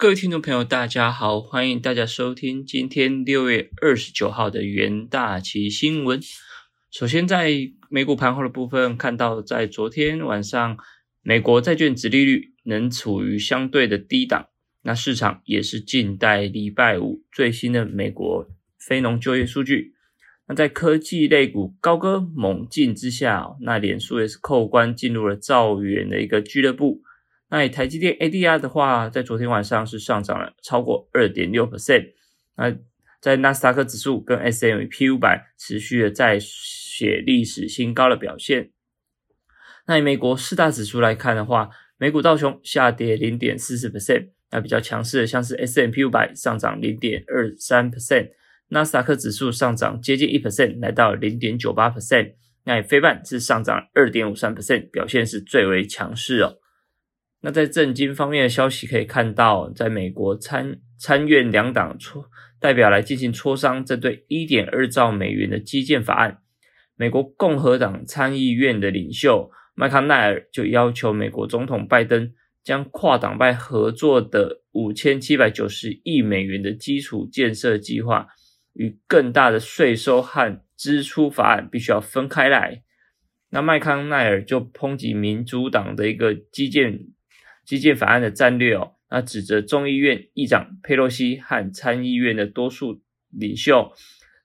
各位听众朋友，大家好，欢迎大家收听今天六月二十九号的元大旗新闻。首先，在美股盘后的部分，看到在昨天晚上，美国债券殖利率能处于相对的低档，那市场也是静待礼拜五最新的美国非农就业数据。那在科技类股高歌猛进之下，那脸书也是扣关进入了造元的一个俱乐部。那以台积电 ADR 的话，在昨天晚上是上涨了超过二点六 percent。那在纳斯达克指数跟 S M P 五百持续的在写历史新高的表现。那以美国四大指数来看的话，美股道琼下跌零点四四 percent，那比较强势的像是 S M P 五百上涨零点二三 percent，纳斯达克指数上涨接近一 percent，来到零点九八 percent。那非半是上涨二点五三 percent，表现是最为强势哦。那在政经方面的消息可以看到，在美国参参院两党磋代表来进行磋商，针对一点二兆美元的基建法案，美国共和党参议院的领袖麦康奈尔就要求美国总统拜登将跨党派合作的五千七百九十亿美元的基础建设计划与更大的税收和支出法案必须要分开来。那麦康奈尔就抨击民主党的一个基建。基建法案的战略哦，那指责众议院议长佩洛西和参议院的多数领袖，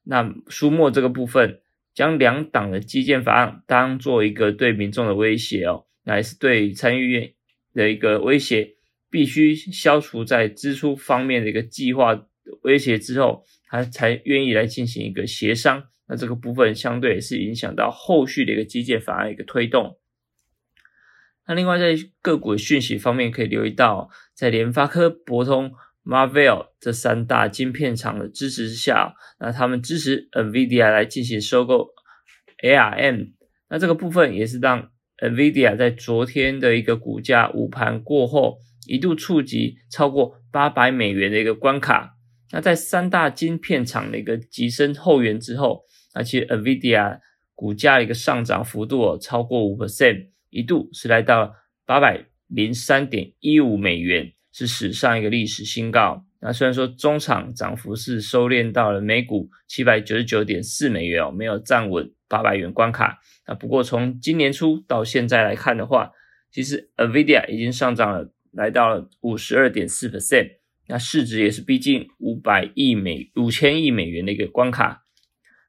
那苏莫这个部分将两党的基建法案当做一个对民众的威胁哦，那也是对参议院的一个威胁，必须消除在支出方面的一个计划威胁之后，他才愿意来进行一个协商。那这个部分相对也是影响到后续的一个基建法案一个推动。那另外在个股的讯息方面，可以留意到，在联发科、博通、Marvell 这三大晶片厂的支持之下，那他们支持 NVIDIA 来进行收购 ARM。那这个部分也是让 NVIDIA 在昨天的一个股价午盘过后，一度触及超过八百美元的一个关卡。那在三大晶片厂的一个急升后援之后，那其实 NVIDIA 股价的一个上涨幅度超过五 percent。一度是来到八百零三点一五美元，是史上一个历史新高。那虽然说中场涨幅是收敛到了每股七百九十九点四美元哦，没有站稳八百元关卡。那不过从今年初到现在来看的话，其实 Nvidia 已经上涨了，来到了五十二点四 percent，那市值也是逼近五百亿美五千亿美元的一个关卡。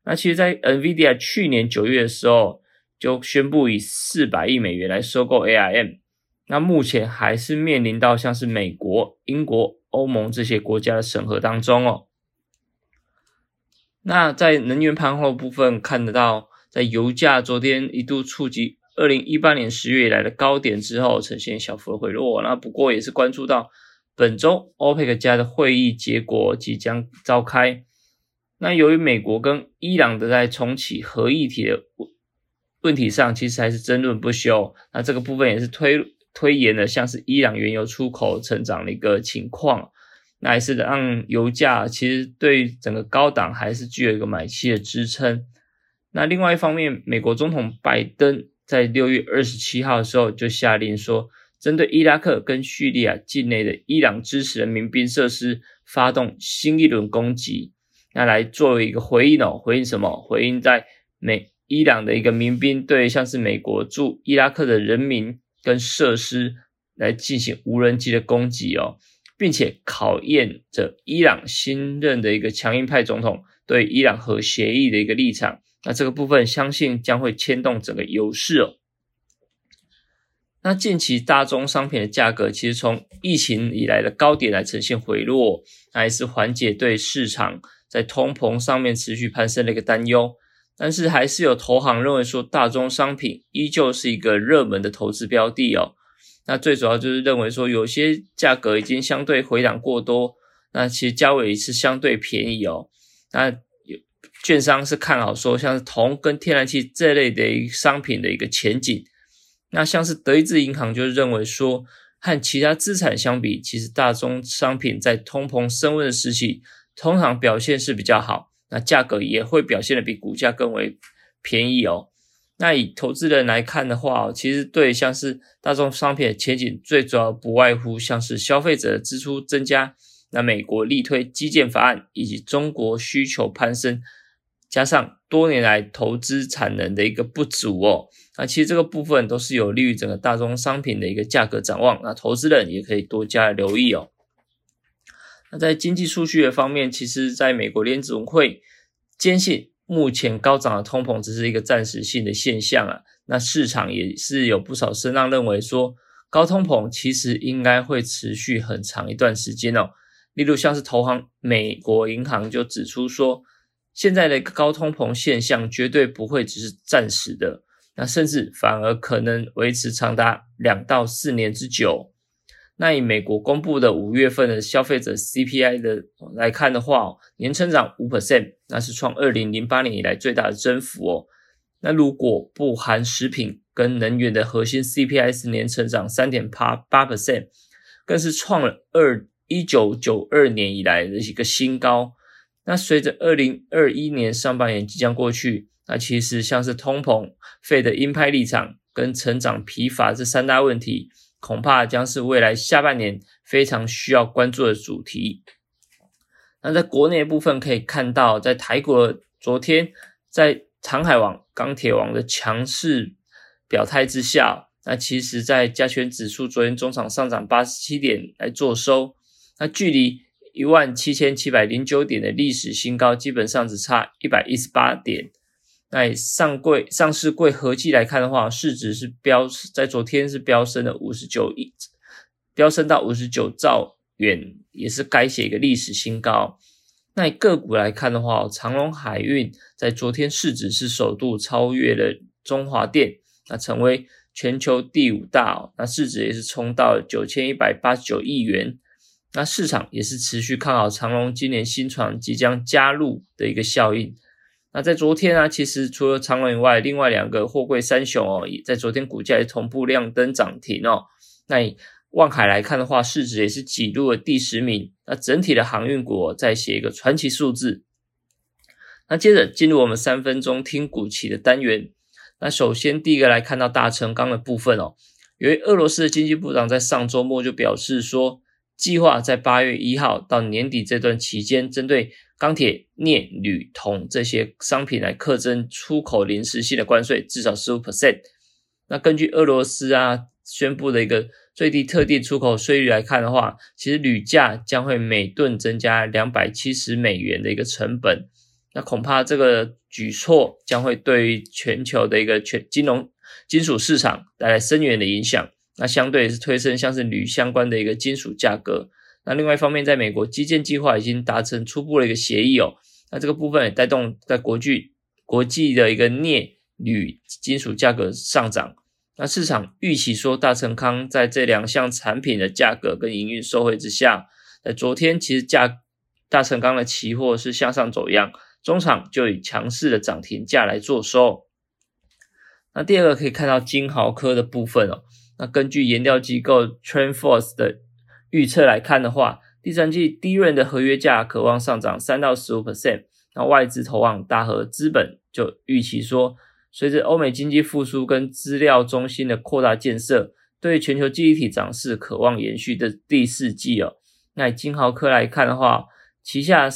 那其实，在 Nvidia 去年九月的时候。就宣布以四百亿美元来收购 ARM，那目前还是面临到像是美国、英国、欧盟这些国家的审核当中哦。那在能源盘后部分看得到，在油价昨天一度触及二零一八年十月以来的高点之后，呈现小幅的回落。那不过也是关注到本周 OPEC 加的会议结果即将召开。那由于美国跟伊朗的在重启核议题的。问题上其实还是争论不休，那这个部分也是推推延了像是伊朗原油出口成长的一个情况，那还是让油价其实对整个高档还是具有一个买气的支撑。那另外一方面，美国总统拜登在六月二十七号的时候就下令说，针对伊拉克跟叙利亚境内的伊朗支持的民兵设施发动新一轮攻击，那来作为一个回应哦，回应什么？回应在美。伊朗的一个民兵对像是美国驻伊拉克的人民跟设施来进行无人机的攻击哦，并且考验着伊朗新任的一个强硬派总统对伊朗核协议的一个立场。那这个部分相信将会牵动整个油市哦。那近期大宗商品的价格其实从疫情以来的高点来呈现回落，还是缓解对市场在通膨上面持续攀升的一个担忧。但是还是有投行认为说，大宗商品依旧是一个热门的投资标的哦。那最主要就是认为说，有些价格已经相对回档过多，那其实价位也是相对便宜哦。那有券商是看好说，像是铜跟天然气这类的商品的一个前景。那像是德意志银行就是认为说，和其他资产相比，其实大宗商品在通膨升温的时期，通常表现是比较好。那价格也会表现的比股价更为便宜哦。那以投资人来看的话，其实对像是大众商品的前景，最主要不外乎像是消费者的支出增加，那美国力推基建法案，以及中国需求攀升，加上多年来投资产能的一个不足哦，那其实这个部分都是有利于整个大宗商品的一个价格展望，那投资人也可以多加留意哦。那在经济数据的方面，其实在美国联总会坚信。目前高涨的通膨只是一个暂时性的现象啊，那市场也是有不少声浪认为说，高通膨其实应该会持续很长一段时间哦。例如像是投行美国银行就指出说，现在的高通膨现象绝对不会只是暂时的，那甚至反而可能维持长达两到四年之久。那以美国公布的五月份的消费者 CPI 的来看的话，年成长五 percent，那是创二零零八年以来最大的增幅哦。那如果不含食品跟能源的核心 CPI 是年成长三点八八 percent，更是创了二一九九二年以来的一个新高。那随着二零二一年上半年即将过去，那其实像是通膨、费的鹰派立场跟成长疲乏这三大问题。恐怕将是未来下半年非常需要关注的主题。那在国内部分可以看到，在台股昨天在长海王、钢铁王的强势表态之下，那其实在加权指数昨天中场上涨八十七点来做收，那距离一万七千七百零九点的历史新高，基本上只差一百一十八点。那上柜上市柜合计来看的话，市值是飙在昨天是飙升了五十九亿，飙升到五十九兆元，也是改写一个历史新高。那个股来看的话，长隆海运在昨天市值是首度超越了中华电，那成为全球第五大，那市值也是冲到九千一百八十九亿元。那市场也是持续看好长隆今年新船即将加入的一个效应。那在昨天啊，其实除了长隆以外，另外两个货柜三雄哦，也在昨天股价也同步亮灯涨停哦。那以万海来看的话，市值也是挤入了第十名。那整体的航运股再写一个传奇数字。那接着进入我们三分钟听股期的单元。那首先第一个来看到大成钢的部分哦，由于俄罗斯的经济部长在上周末就表示说，计划在八月一号到年底这段期间，针对钢铁、镍、铝、铜这些商品来课征出口临时性的关税，至少十五 percent。那根据俄罗斯啊宣布的一个最低特定出口税率来看的话，其实铝价将会每吨增加两百七十美元的一个成本。那恐怕这个举措将会对于全球的一个全金融金属市场带来深远的影响。那相对是推升像是铝相关的一个金属价格。那另外一方面，在美国基建计划已经达成初步的一个协议哦，那这个部分也带动在国际国际的一个镍铝金属价格上涨。那市场预期说，大成康在这两项产品的价格跟营运受惠之下，在昨天其实价大成钢的期货是向上走样，中场就以强势的涨停价来做收。那第二个可以看到金豪科的部分哦，那根据研调机构 TrendForce 的。预测来看的话，第三季低润的合约价渴望上涨三到十五 percent。那外资投往大和资本就预期说，随着欧美经济复苏跟资料中心的扩大建设，对全球记忆体涨势渴望延续的第四季哦。那金豪科来看的话，旗下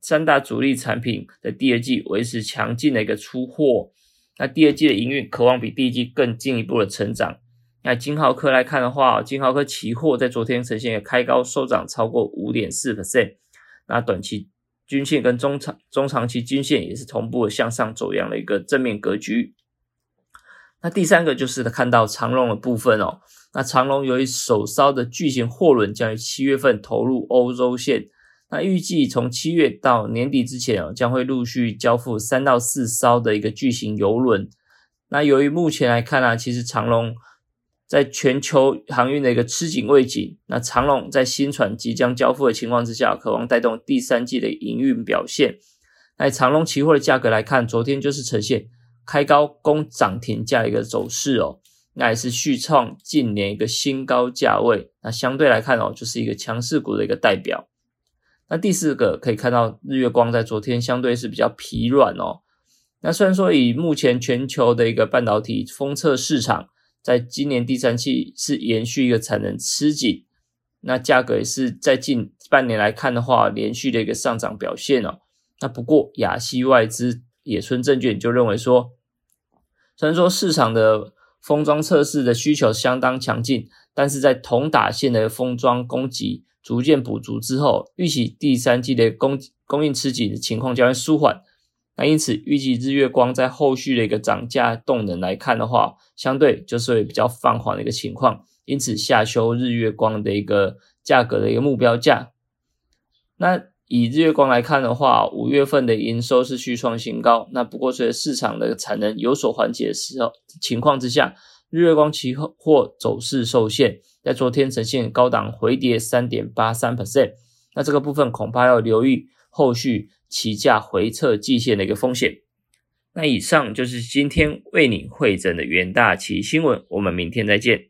三大主力产品的第二季维持强劲的一个出货，那第二季的营运渴望比第一季更进一步的成长。那金豪科来看的话，金豪科期货在昨天呈现开高收涨超过五点四 percent，那短期均线跟中长中长期均线也是同步向上走样的一个正面格局。那第三个就是看到长龙的部分哦，那长龙由于首艘的巨型货轮将于七月份投入欧洲线，那预计从七月到年底之前哦，将会陆续交付三到四艘的一个巨型游轮。那由于目前来看啊，其实长龙。在全球航运的一个吃紧未紧，那长龙在新船即将交付的情况之下，渴望带动第三季的营运表现。那长龙期货的价格来看，昨天就是呈现开高攻涨停价的一个走势哦，那也是续创近年一个新高价位。那相对来看哦，就是一个强势股的一个代表。那第四个可以看到日月光在昨天相对是比较疲软哦。那虽然说以目前全球的一个半导体封测市场，在今年第三季是延续一个产能吃紧，那价格也是在近半年来看的话，连续的一个上涨表现哦。那不过亚西外资野村证券就认为说，虽然说市场的封装测试的需求相当强劲，但是在同打线的封装供给逐渐补足之后，预期第三季的供供应吃紧的情况将会舒缓。那因此，预计日月光在后续的一个涨价动能来看的话，相对就是会比较放缓的一个情况。因此，下修日月光的一个价格的一个目标价。那以日月光来看的话，五月份的营收是续创新高。那不过，随着市场的产能有所缓解的时候情况之下，日月光期货走势受限，在昨天呈现高档回跌三点八三 percent。那这个部分恐怕要留意后续期价回撤季线的一个风险。那以上就是今天为你汇诊的元大旗新闻，我们明天再见。